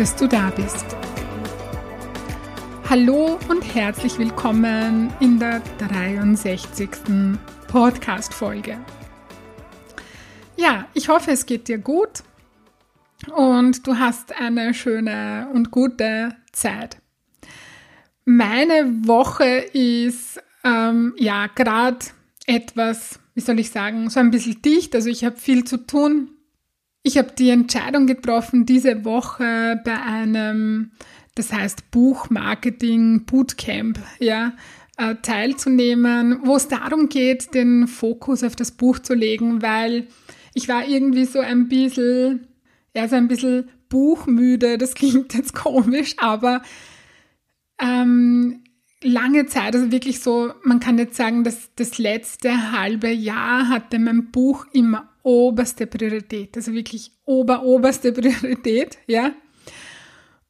dass du da bist. Hallo und herzlich willkommen in der 63. Podcast-Folge. Ja, ich hoffe, es geht dir gut und du hast eine schöne und gute Zeit. Meine Woche ist ähm, ja gerade etwas, wie soll ich sagen, so ein bisschen dicht. Also ich habe viel zu tun. Ich habe die Entscheidung getroffen, diese Woche bei einem, das heißt Buchmarketing Bootcamp, ja, äh, teilzunehmen, wo es darum geht, den Fokus auf das Buch zu legen, weil ich war irgendwie so ein bisschen, ja, so ein bisschen buchmüde. Das klingt jetzt komisch, aber ähm, lange Zeit, also wirklich so, man kann jetzt sagen, dass das letzte halbe Jahr hatte mein Buch immer oberste Priorität, also wirklich ober, oberste Priorität, ja.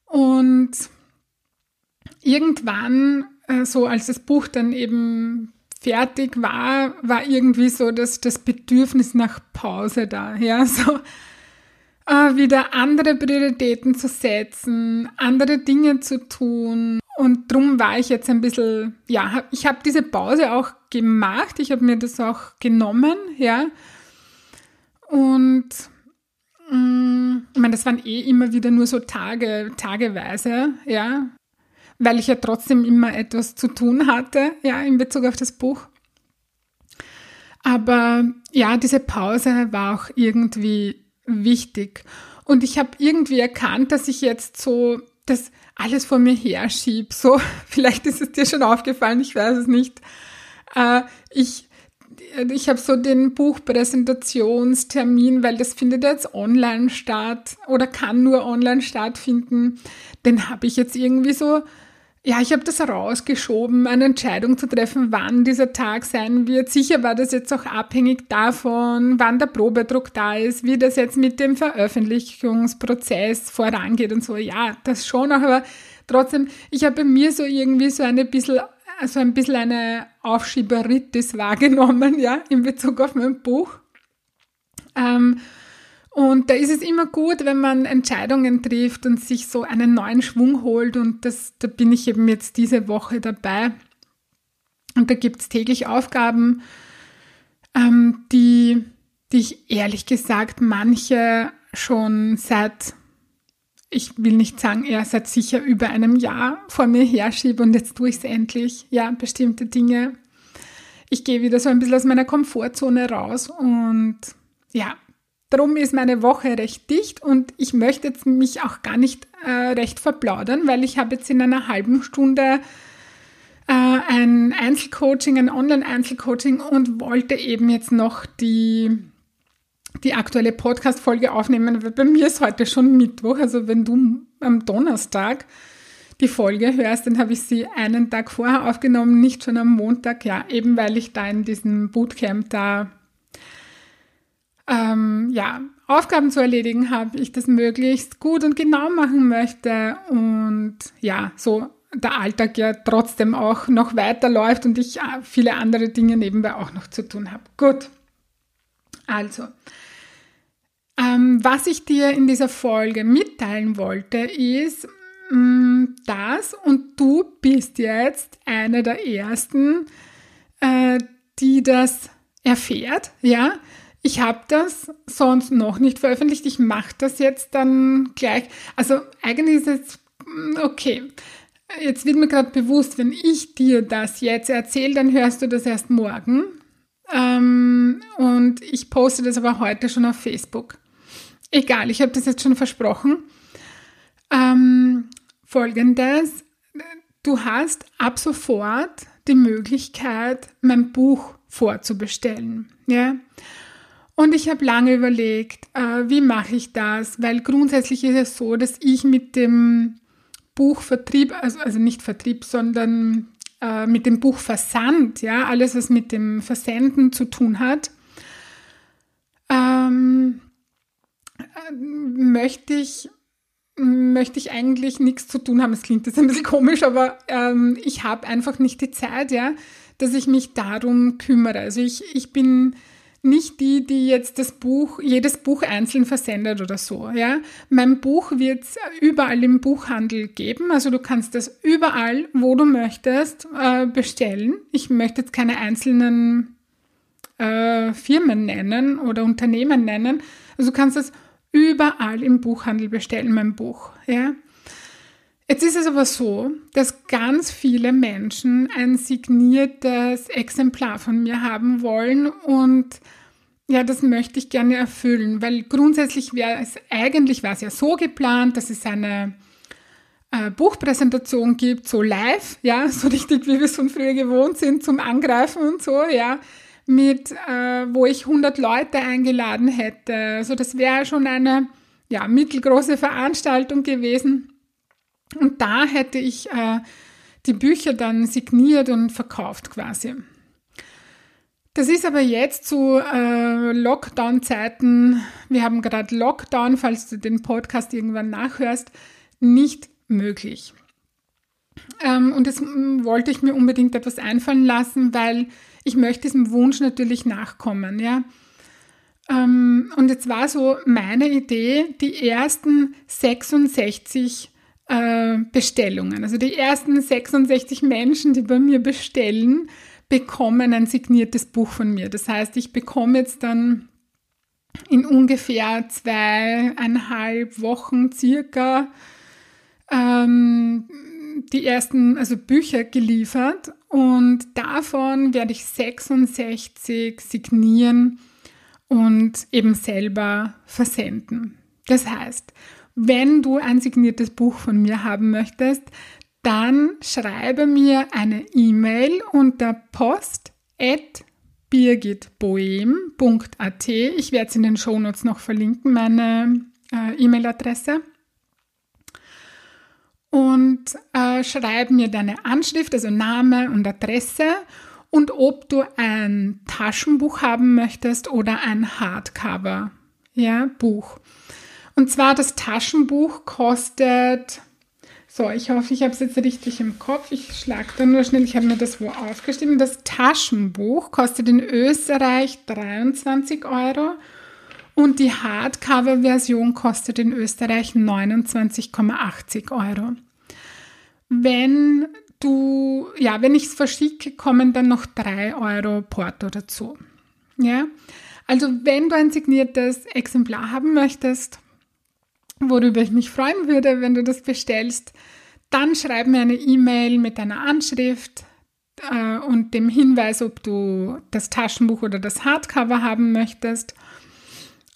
Und irgendwann, äh, so als das Buch dann eben fertig war, war irgendwie so das, das Bedürfnis nach Pause da, ja, so äh, wieder andere Prioritäten zu setzen, andere Dinge zu tun. Und drum war ich jetzt ein bisschen, ja, ich habe diese Pause auch gemacht, ich habe mir das auch genommen, ja, und mh, mm, ich meine, das waren eh immer wieder nur so Tage, tageweise, ja, weil ich ja trotzdem immer etwas zu tun hatte, ja, in Bezug auf das Buch. Aber ja, diese Pause war auch irgendwie wichtig. Und ich habe irgendwie erkannt, dass ich jetzt so das alles vor mir herschiebe. So, vielleicht ist es dir schon aufgefallen, ich weiß es nicht. Äh, ich ich habe so den Buchpräsentationstermin, weil das findet jetzt online statt oder kann nur online stattfinden. Den habe ich jetzt irgendwie so, ja, ich habe das rausgeschoben, eine Entscheidung zu treffen, wann dieser Tag sein wird. Sicher war das jetzt auch abhängig davon, wann der Probedruck da ist, wie das jetzt mit dem Veröffentlichungsprozess vorangeht und so. Ja, das schon aber trotzdem, ich habe mir so irgendwie so eine bisschen also ein bisschen eine Aufschieberitis wahrgenommen, ja, in Bezug auf mein Buch. Ähm, und da ist es immer gut, wenn man Entscheidungen trifft und sich so einen neuen Schwung holt. Und das, da bin ich eben jetzt diese Woche dabei. Und da gibt es täglich Aufgaben, ähm, die, die ich ehrlich gesagt manche schon seit ich will nicht sagen, er seit sicher über einem Jahr vor mir herschiebe und jetzt tue ich es endlich. Ja, bestimmte Dinge. Ich gehe wieder so ein bisschen aus meiner Komfortzone raus und ja, darum ist meine Woche recht dicht und ich möchte jetzt mich auch gar nicht äh, recht verplaudern, weil ich habe jetzt in einer halben Stunde äh, ein Einzelcoaching, ein Online-Einzelcoaching und wollte eben jetzt noch die die aktuelle Podcast-Folge aufnehmen, weil bei mir ist heute schon Mittwoch. Also wenn du am Donnerstag die Folge hörst, dann habe ich sie einen Tag vorher aufgenommen, nicht schon am Montag. Ja, eben weil ich da in diesem Bootcamp da ähm, ja, Aufgaben zu erledigen habe, ich das möglichst gut und genau machen möchte und ja, so der Alltag ja trotzdem auch noch weiterläuft und ich äh, viele andere Dinge nebenbei auch noch zu tun habe. Gut. Also, was ich dir in dieser Folge mitteilen wollte, ist, mm, das und du bist jetzt eine der ersten, äh, die das erfährt, ja. Ich habe das sonst noch nicht veröffentlicht. Ich mache das jetzt dann gleich. Also eigentlich ist es mm, okay. Jetzt wird mir gerade bewusst, wenn ich dir das jetzt erzähle, dann hörst du das erst morgen. Ähm, und ich poste das aber heute schon auf Facebook. Egal, ich habe das jetzt schon versprochen. Ähm, Folgendes, du hast ab sofort die Möglichkeit, mein Buch vorzubestellen. Ja? Und ich habe lange überlegt, äh, wie mache ich das, weil grundsätzlich ist es so, dass ich mit dem Buchvertrieb, also, also nicht Vertrieb, sondern äh, mit dem Buchversand, ja, alles, was mit dem Versenden zu tun hat, ähm, äh, möchte ich möchte ich eigentlich nichts zu tun haben. Es klingt jetzt ein bisschen komisch, aber ähm, ich habe einfach nicht die Zeit, ja, dass ich mich darum kümmere. Also ich, ich bin nicht die, die jetzt das Buch, jedes Buch einzeln versendet oder so. Ja? Mein Buch wird es überall im Buchhandel geben. Also du kannst das überall, wo du möchtest, äh, bestellen. Ich möchte jetzt keine einzelnen äh, Firmen nennen oder Unternehmen nennen. Also du kannst das überall im Buchhandel bestellen, mein Buch. Ja? Jetzt ist es aber so, dass ganz viele Menschen ein signiertes Exemplar von mir haben wollen und ja, das möchte ich gerne erfüllen, weil grundsätzlich wäre es, eigentlich war es ja so geplant, dass es eine äh, Buchpräsentation gibt, so live, ja, so richtig wie wir es von früher gewohnt sind, zum Angreifen und so, ja, mit, äh, wo ich 100 Leute eingeladen hätte. Also das wäre schon eine, ja, mittelgroße Veranstaltung gewesen. Und da hätte ich äh, die Bücher dann signiert und verkauft quasi. Das ist aber jetzt zu äh, Lockdown-Zeiten, wir haben gerade Lockdown, falls du den Podcast irgendwann nachhörst, nicht möglich. Ähm, und jetzt wollte ich mir unbedingt etwas einfallen lassen, weil ich möchte diesem Wunsch natürlich nachkommen, ja. Ähm, und jetzt war so meine Idee, die ersten 66 äh, Bestellungen. Also die ersten 66 Menschen, die bei mir bestellen, bekommen ein signiertes Buch von mir. Das heißt, ich bekomme jetzt dann in ungefähr zweieinhalb Wochen circa ähm, die ersten also Bücher geliefert und davon werde ich 66 signieren und eben selber versenden. Das heißt, wenn du ein signiertes Buch von mir haben möchtest, dann schreibe mir eine E-Mail unter post at birgitboehm.at. Ich werde es in den Shownotes noch verlinken, meine äh, E-Mail-Adresse. Und äh, schreib mir deine Anschrift, also Name und Adresse und ob du ein Taschenbuch haben möchtest oder ein Hardcover ja, Buch. Und zwar das Taschenbuch kostet, so, ich hoffe, ich habe es jetzt richtig im Kopf. Ich schlage da nur schnell, ich habe mir das wo aufgeschrieben. Das Taschenbuch kostet in Österreich 23 Euro und die Hardcover-Version kostet in Österreich 29,80 Euro. Wenn du, ja, wenn ich es verschicke, kommen dann noch 3 Euro Porto dazu. Ja, also wenn du ein signiertes Exemplar haben möchtest, worüber ich mich freuen würde, wenn du das bestellst, dann schreib mir eine E-Mail mit deiner Anschrift äh, und dem Hinweis, ob du das Taschenbuch oder das Hardcover haben möchtest.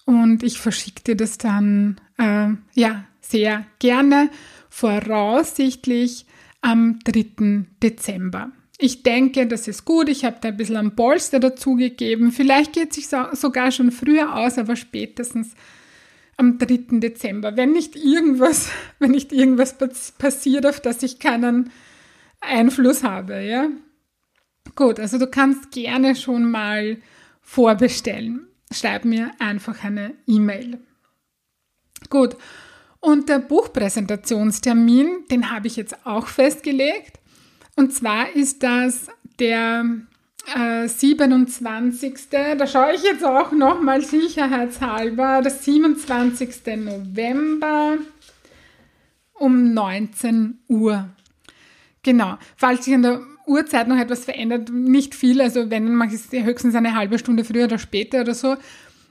Und ich verschicke dir das dann, äh, ja, sehr gerne, voraussichtlich am 3. Dezember. Ich denke, das ist gut. Ich habe da ein bisschen ein Polster dazugegeben. Vielleicht geht es sich so, sogar schon früher aus, aber spätestens am 3. Dezember. Wenn nicht irgendwas, wenn nicht irgendwas passiert, auf das ich keinen Einfluss habe, ja. Gut, also du kannst gerne schon mal vorbestellen. Schreib mir einfach eine E-Mail. Gut. Und der Buchpräsentationstermin, den habe ich jetzt auch festgelegt. Und zwar ist das der äh, 27. Da schaue ich jetzt auch nochmal sicherheitshalber. Das 27. November um 19 Uhr. Genau. Falls sich an der Uhrzeit noch etwas verändert, nicht viel. Also wenn man es höchstens eine halbe Stunde früher oder später oder so.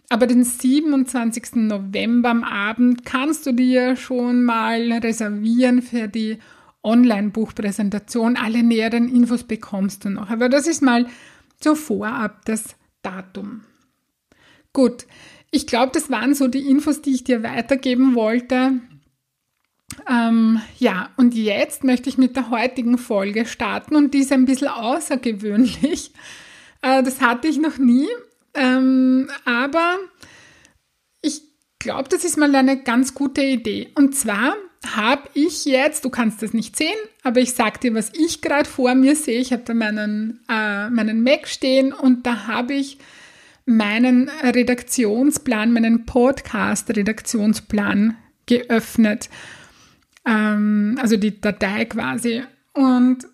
Aber den 27. November am Abend kannst du dir schon mal reservieren für die Online-Buchpräsentation. Alle näheren Infos bekommst du noch. Aber das ist mal so vorab das Datum. Gut, ich glaube, das waren so die Infos, die ich dir weitergeben wollte. Ähm, ja, und jetzt möchte ich mit der heutigen Folge starten und die ist ein bisschen außergewöhnlich. Äh, das hatte ich noch nie, ähm, aber ich glaube, das ist mal eine ganz gute Idee. Und zwar habe ich jetzt, du kannst das nicht sehen, aber ich sage dir, was ich gerade vor mir sehe. Ich habe da meinen, äh, meinen Mac stehen und da habe ich meinen Redaktionsplan, meinen Podcast-Redaktionsplan geöffnet. Ähm, also die Datei quasi. Und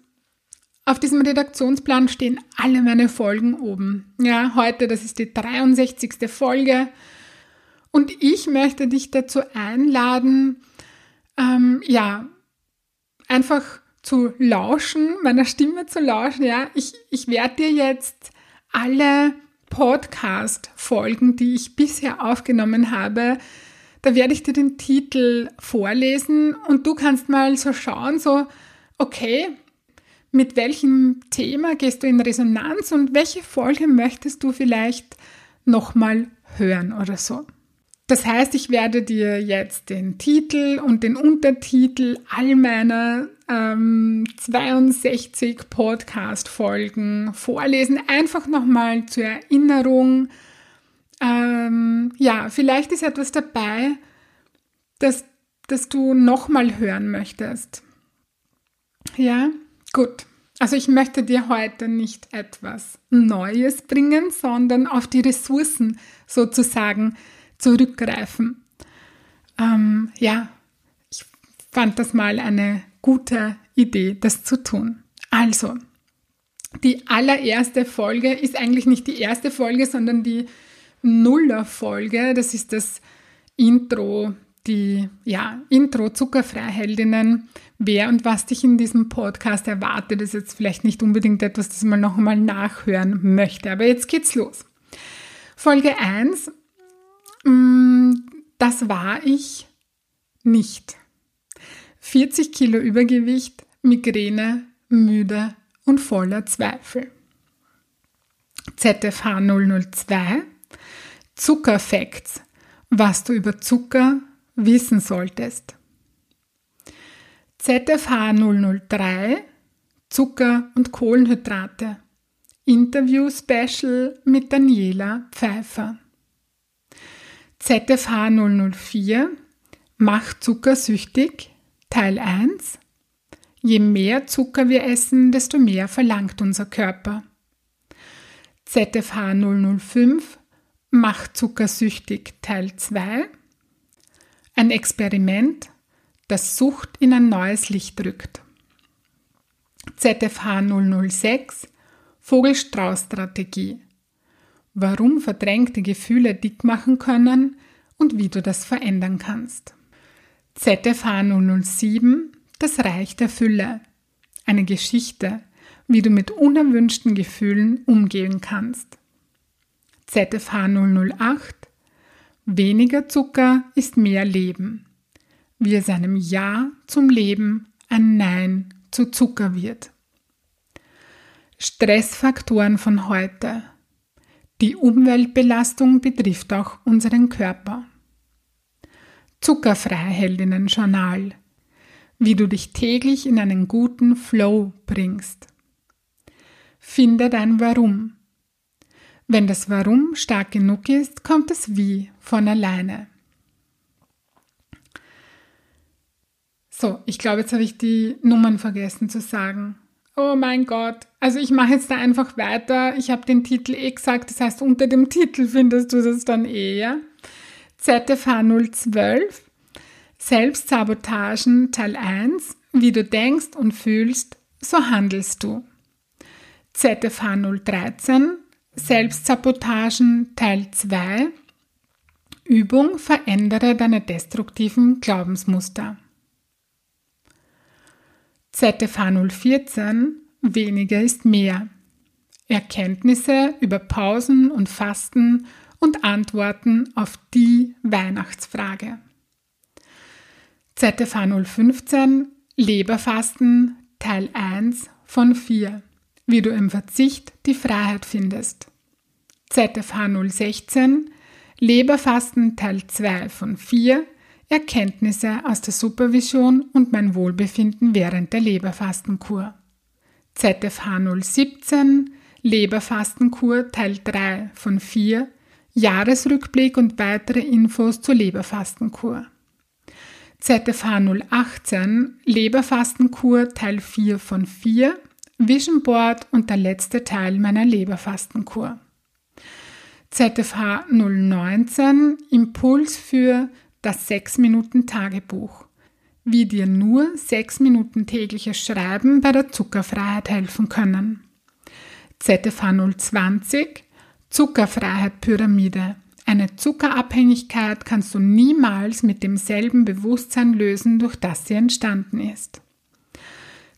auf diesem Redaktionsplan stehen alle meine Folgen oben. Ja, heute, das ist die 63. Folge. Und ich möchte dich dazu einladen, ähm, ja, einfach zu lauschen, meiner Stimme zu lauschen. Ja, ich, ich werde dir jetzt alle Podcast-Folgen, die ich bisher aufgenommen habe, da werde ich dir den Titel vorlesen und du kannst mal so schauen, so, okay, mit welchem Thema gehst du in Resonanz und welche Folge möchtest du vielleicht nochmal hören oder so. Das heißt, ich werde dir jetzt den Titel und den Untertitel all meiner ähm, 62 Podcast-Folgen vorlesen. Einfach nochmal zur Erinnerung. Ähm, ja, vielleicht ist etwas dabei, das, das du nochmal hören möchtest. Ja, gut. Also ich möchte dir heute nicht etwas Neues bringen, sondern auf die Ressourcen sozusagen zurückgreifen. Ähm, ja, ich fand das mal eine gute Idee, das zu tun. Also, die allererste Folge ist eigentlich nicht die erste Folge, sondern die Nuller-Folge. Das ist das Intro, die ja, Intro Zuckerfreiheldinnen. Wer und was dich in diesem Podcast erwartet, ist jetzt vielleicht nicht unbedingt etwas, das man noch einmal nachhören möchte. Aber jetzt geht's los. Folge 1 Mm, das war ich nicht. 40 Kilo Übergewicht, Migräne, müde und voller Zweifel. ZFH 002 Zuckerfacts, was du über Zucker wissen solltest. ZFH 003 Zucker und Kohlenhydrate. Interview Special mit Daniela Pfeiffer. ZFH 004 Macht Zucker süchtig Teil 1 Je mehr Zucker wir essen, desto mehr verlangt unser Körper. ZFH 005 Macht Zucker süchtig Teil 2 Ein Experiment, das Sucht in ein neues Licht rückt. ZFH 006 Vogelstrauß-Strategie warum verdrängte Gefühle dick machen können und wie du das verändern kannst. ZFH 007 Das Reich der Fülle. Eine Geschichte, wie du mit unerwünschten Gefühlen umgehen kannst. ZFH 008 Weniger Zucker ist mehr Leben. Wie es einem Ja zum Leben ein Nein zu Zucker wird. Stressfaktoren von heute. Die Umweltbelastung betrifft auch unseren Körper. Zuckerfreiheldinnen-Journal. Wie du dich täglich in einen guten Flow bringst. Finde dein Warum. Wenn das Warum stark genug ist, kommt das Wie von alleine. So, ich glaube, jetzt habe ich die Nummern vergessen zu sagen. Oh mein Gott. Also ich mache jetzt da einfach weiter. Ich habe den Titel eh gesagt, das heißt, unter dem Titel findest du das dann eh, ja? ZFH 012, Selbstsabotagen Teil 1, wie du denkst und fühlst, so handelst du. ZFH 013, Selbstsabotagen Teil 2, Übung verändere deine destruktiven Glaubensmuster. ZFH 014 Weniger ist mehr. Erkenntnisse über Pausen und Fasten und Antworten auf die Weihnachtsfrage. ZFH 015 Leberfasten Teil 1 von 4. Wie du im Verzicht die Freiheit findest. ZFH 016 Leberfasten Teil 2 von 4 Erkenntnisse aus der Supervision und mein Wohlbefinden während der Leberfastenkur. ZFH 017 Leberfastenkur Teil 3 von 4 Jahresrückblick und weitere Infos zur Leberfastenkur. ZFH 018 Leberfastenkur Teil 4 von 4 Vision Board und der letzte Teil meiner Leberfastenkur. ZFH 019 Impuls für das 6 Minuten Tagebuch. Wie dir nur 6 Minuten tägliches Schreiben bei der Zuckerfreiheit helfen können. ZFH 020 Zuckerfreiheit Pyramide. Eine Zuckerabhängigkeit kannst du niemals mit demselben Bewusstsein lösen, durch das sie entstanden ist.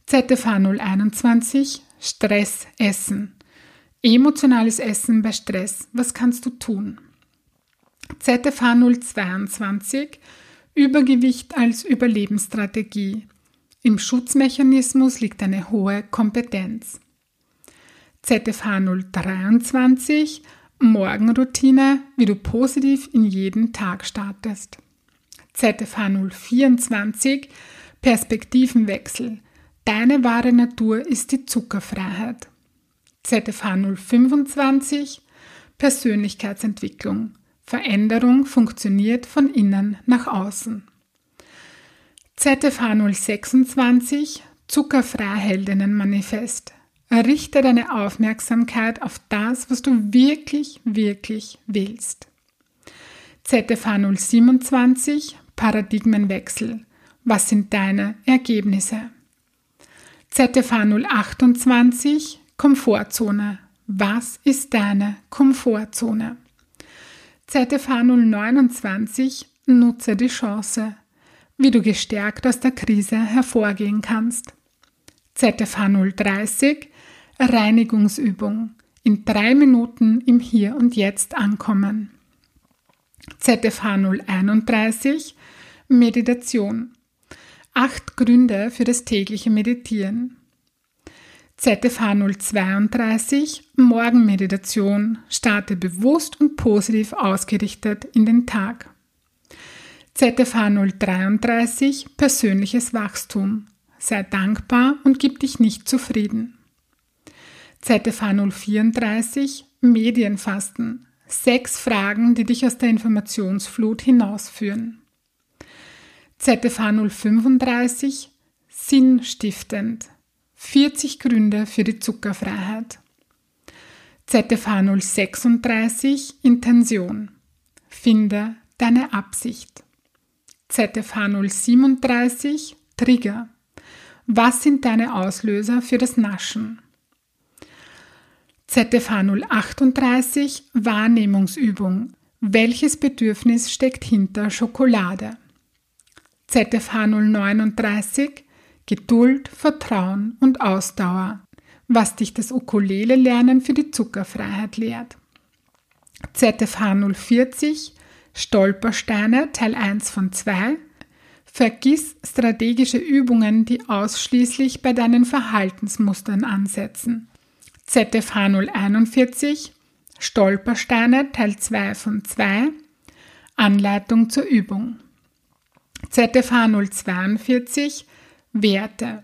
ZFH 021 Stress essen. Emotionales Essen bei Stress. Was kannst du tun? ZFH 022 Übergewicht als Überlebensstrategie. Im Schutzmechanismus liegt eine hohe Kompetenz. ZFH 023 Morgenroutine, wie du positiv in jeden Tag startest. ZFH 024 Perspektivenwechsel. Deine wahre Natur ist die Zuckerfreiheit. ZFH 025 Persönlichkeitsentwicklung. Veränderung funktioniert von innen nach außen. ZFH 026 Zuckerfreiheldinnen-Manifest. Richte deine Aufmerksamkeit auf das, was du wirklich, wirklich willst. ZFH 027 Paradigmenwechsel. Was sind deine Ergebnisse? ZFH 028 Komfortzone. Was ist deine Komfortzone? ZFH 029 Nutze die Chance. Wie du gestärkt aus der Krise hervorgehen kannst. ZFH 030 Reinigungsübung. In drei Minuten im Hier und Jetzt ankommen. ZFH 031 Meditation. Acht Gründe für das tägliche Meditieren. ZFH 032 Morgenmeditation. Starte bewusst und positiv ausgerichtet in den Tag. ZFH 033 Persönliches Wachstum. Sei dankbar und gib dich nicht zufrieden. ZFH 034 Medienfasten. Sechs Fragen, die dich aus der Informationsflut hinausführen. ZFH 035 Sinnstiftend. 40 Gründe für die Zuckerfreiheit. ZFH 036 Intention. Finde deine Absicht. ZFH 037 Trigger. Was sind deine Auslöser für das Naschen? ZFH 038 Wahrnehmungsübung. Welches Bedürfnis steckt hinter Schokolade? ZFH 039 Geduld, Vertrauen und Ausdauer, was dich das Ukulele-Lernen für die Zuckerfreiheit lehrt. ZFH 040 Stolpersteine Teil 1 von 2 Vergiss strategische Übungen, die ausschließlich bei deinen Verhaltensmustern ansetzen. ZFH 041 Stolpersteine Teil 2 von 2 Anleitung zur Übung ZFH 042 Werte.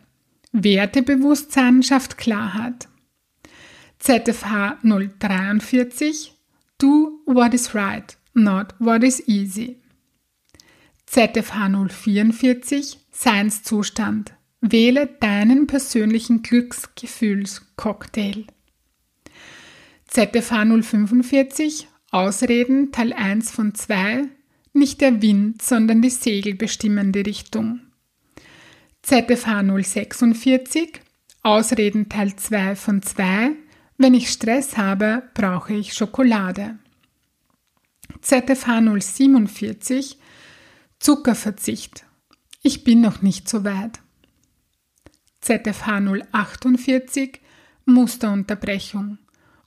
Wertebewusstsein schafft Klarheit ZFH 043 Do what is right, not what is easy. ZFH 044 Seinszustand. Wähle deinen persönlichen Glücksgefühlscocktail. ZFH 045 Ausreden Teil 1 von 2 Nicht der Wind, sondern die Segel bestimmen die Richtung. ZFH 046 Ausreden Teil 2 von 2 Wenn ich Stress habe, brauche ich Schokolade. ZFH 047 Zuckerverzicht. Ich bin noch nicht so weit. ZFH 048 Musterunterbrechung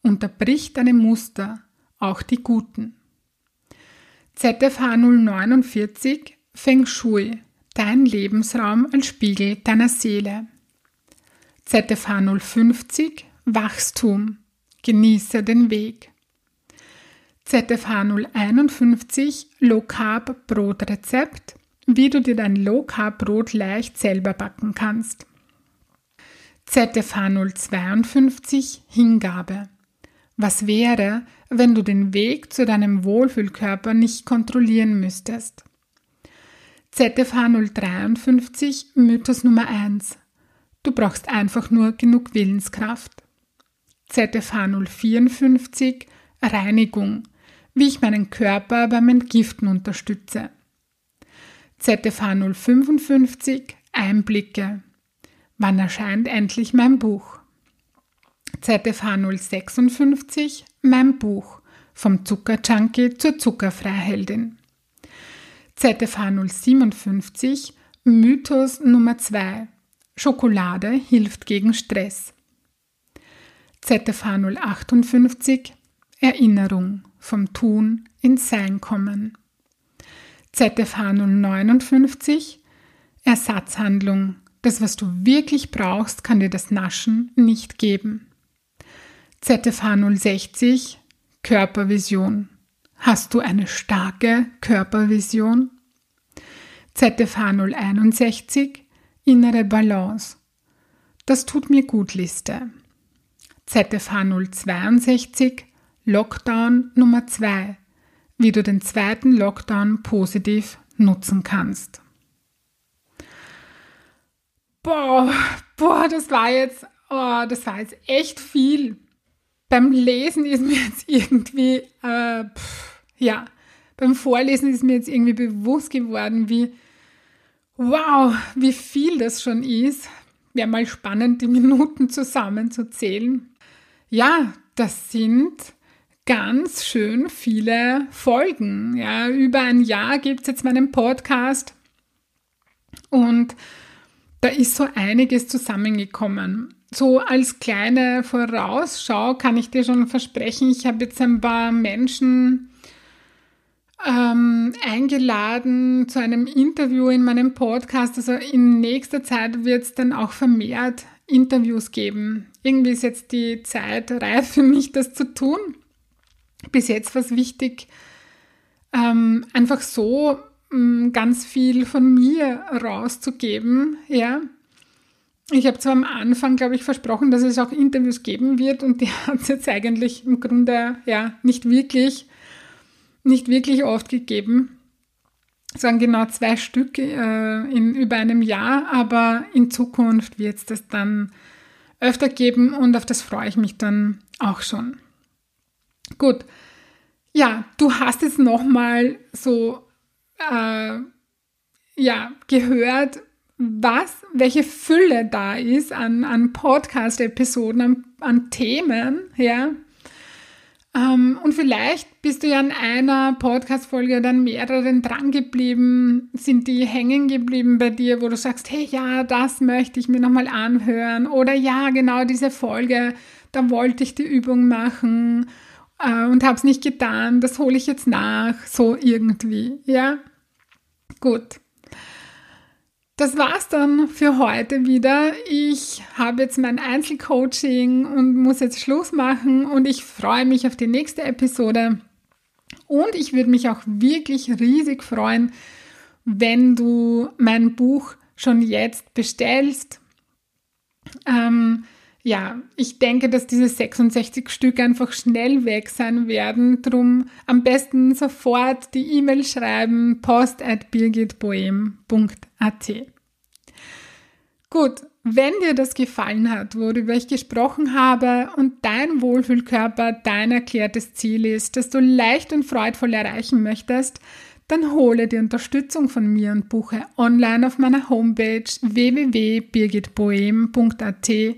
unterbricht deine Muster, auch die guten. ZFH 049 Feng Shui, dein Lebensraum als Spiegel deiner Seele. ZFH 050 Wachstum, genieße den Weg. ZFH 051 Low Carb Brotrezept, wie du dir dein Low Carb Brot leicht selber backen kannst. ZFH 052 Hingabe. Was wäre, wenn du den Weg zu deinem Wohlfühlkörper nicht kontrollieren müsstest? ZFH 053 Mythos Nummer 1. Du brauchst einfach nur genug Willenskraft. ZFH 054 Reinigung. Wie ich meinen Körper beim Entgiften unterstütze. ZFH 055 Einblicke. Wann erscheint endlich mein Buch? ZFH 056 Mein Buch. Vom Zuckerjunkie zur Zuckerfreiheldin. ZFH 057 Mythos Nummer 2 Schokolade hilft gegen Stress. ZFH 058 Erinnerung vom Tun ins Sein kommen. ZFH 059 Ersatzhandlung. Das, was du wirklich brauchst, kann dir das Naschen nicht geben. ZFH 060 Körpervision. Hast du eine starke Körpervision? ZFH 061 Innere Balance. Das tut mir gut Liste. ZFH 062 Lockdown Nummer 2. Wie du den zweiten Lockdown positiv nutzen kannst. Boah, boah, das war jetzt, oh, das war jetzt echt viel. Beim Lesen ist mir jetzt irgendwie, äh, pff, ja, beim Vorlesen ist mir jetzt irgendwie bewusst geworden, wie, wow, wie viel das schon ist. Wäre mal spannend, die Minuten zusammenzuzählen. Ja, das sind ganz schön viele Folgen. Ja, über ein Jahr gibt es jetzt meinen Podcast und da ist so einiges zusammengekommen. So als kleine Vorausschau kann ich dir schon versprechen, ich habe jetzt ein paar Menschen ähm, eingeladen zu einem Interview in meinem Podcast. Also in nächster Zeit wird es dann auch vermehrt Interviews geben. Irgendwie ist jetzt die Zeit reif für mich, das zu tun. Bis jetzt war es wichtig, ähm, einfach so ähm, ganz viel von mir rauszugeben. Ja. Ich habe zwar am Anfang, glaube ich, versprochen, dass es auch Interviews geben wird und die hat es jetzt eigentlich im Grunde ja nicht wirklich, nicht wirklich oft gegeben. Es waren genau zwei Stück äh, in über einem Jahr, aber in Zukunft wird es das dann öfter geben und auf das freue ich mich dann auch schon. Gut, ja, du hast jetzt nochmal so äh, ja, gehört, was, welche Fülle da ist an, an Podcast-Episoden, an, an Themen, ja, ähm, und vielleicht bist du ja an einer Podcast-Folge oder an mehreren drangeblieben, sind die hängen geblieben bei dir, wo du sagst, hey, ja, das möchte ich mir nochmal anhören. Oder ja, genau diese Folge, da wollte ich die Übung machen äh, und habe es nicht getan, das hole ich jetzt nach, so irgendwie, ja. Gut. Das war's dann für heute wieder. Ich habe jetzt mein Einzelcoaching und muss jetzt Schluss machen und ich freue mich auf die nächste Episode. Und ich würde mich auch wirklich riesig freuen, wenn du mein Buch schon jetzt bestellst. Ähm, ja, ich denke, dass diese 66 Stück einfach schnell weg sein werden. Drum am besten sofort die E-Mail schreiben post at birgitboehm.at. Gut, wenn dir das gefallen hat, worüber ich gesprochen habe und dein Wohlfühlkörper dein erklärtes Ziel ist, das du leicht und freudvoll erreichen möchtest, dann hole die Unterstützung von mir und buche online auf meiner Homepage www.birgitboehm.at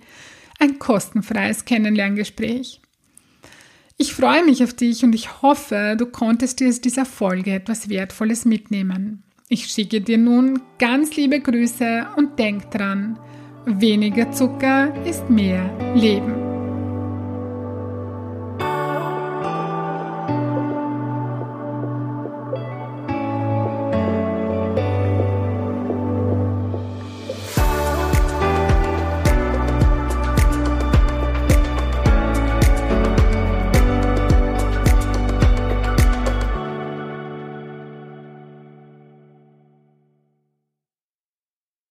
ein kostenfreies Kennenlerngespräch. Ich freue mich auf dich und ich hoffe, du konntest dir aus dieser Folge etwas Wertvolles mitnehmen. Ich schicke dir nun ganz liebe Grüße und denk dran, weniger Zucker ist mehr Leben.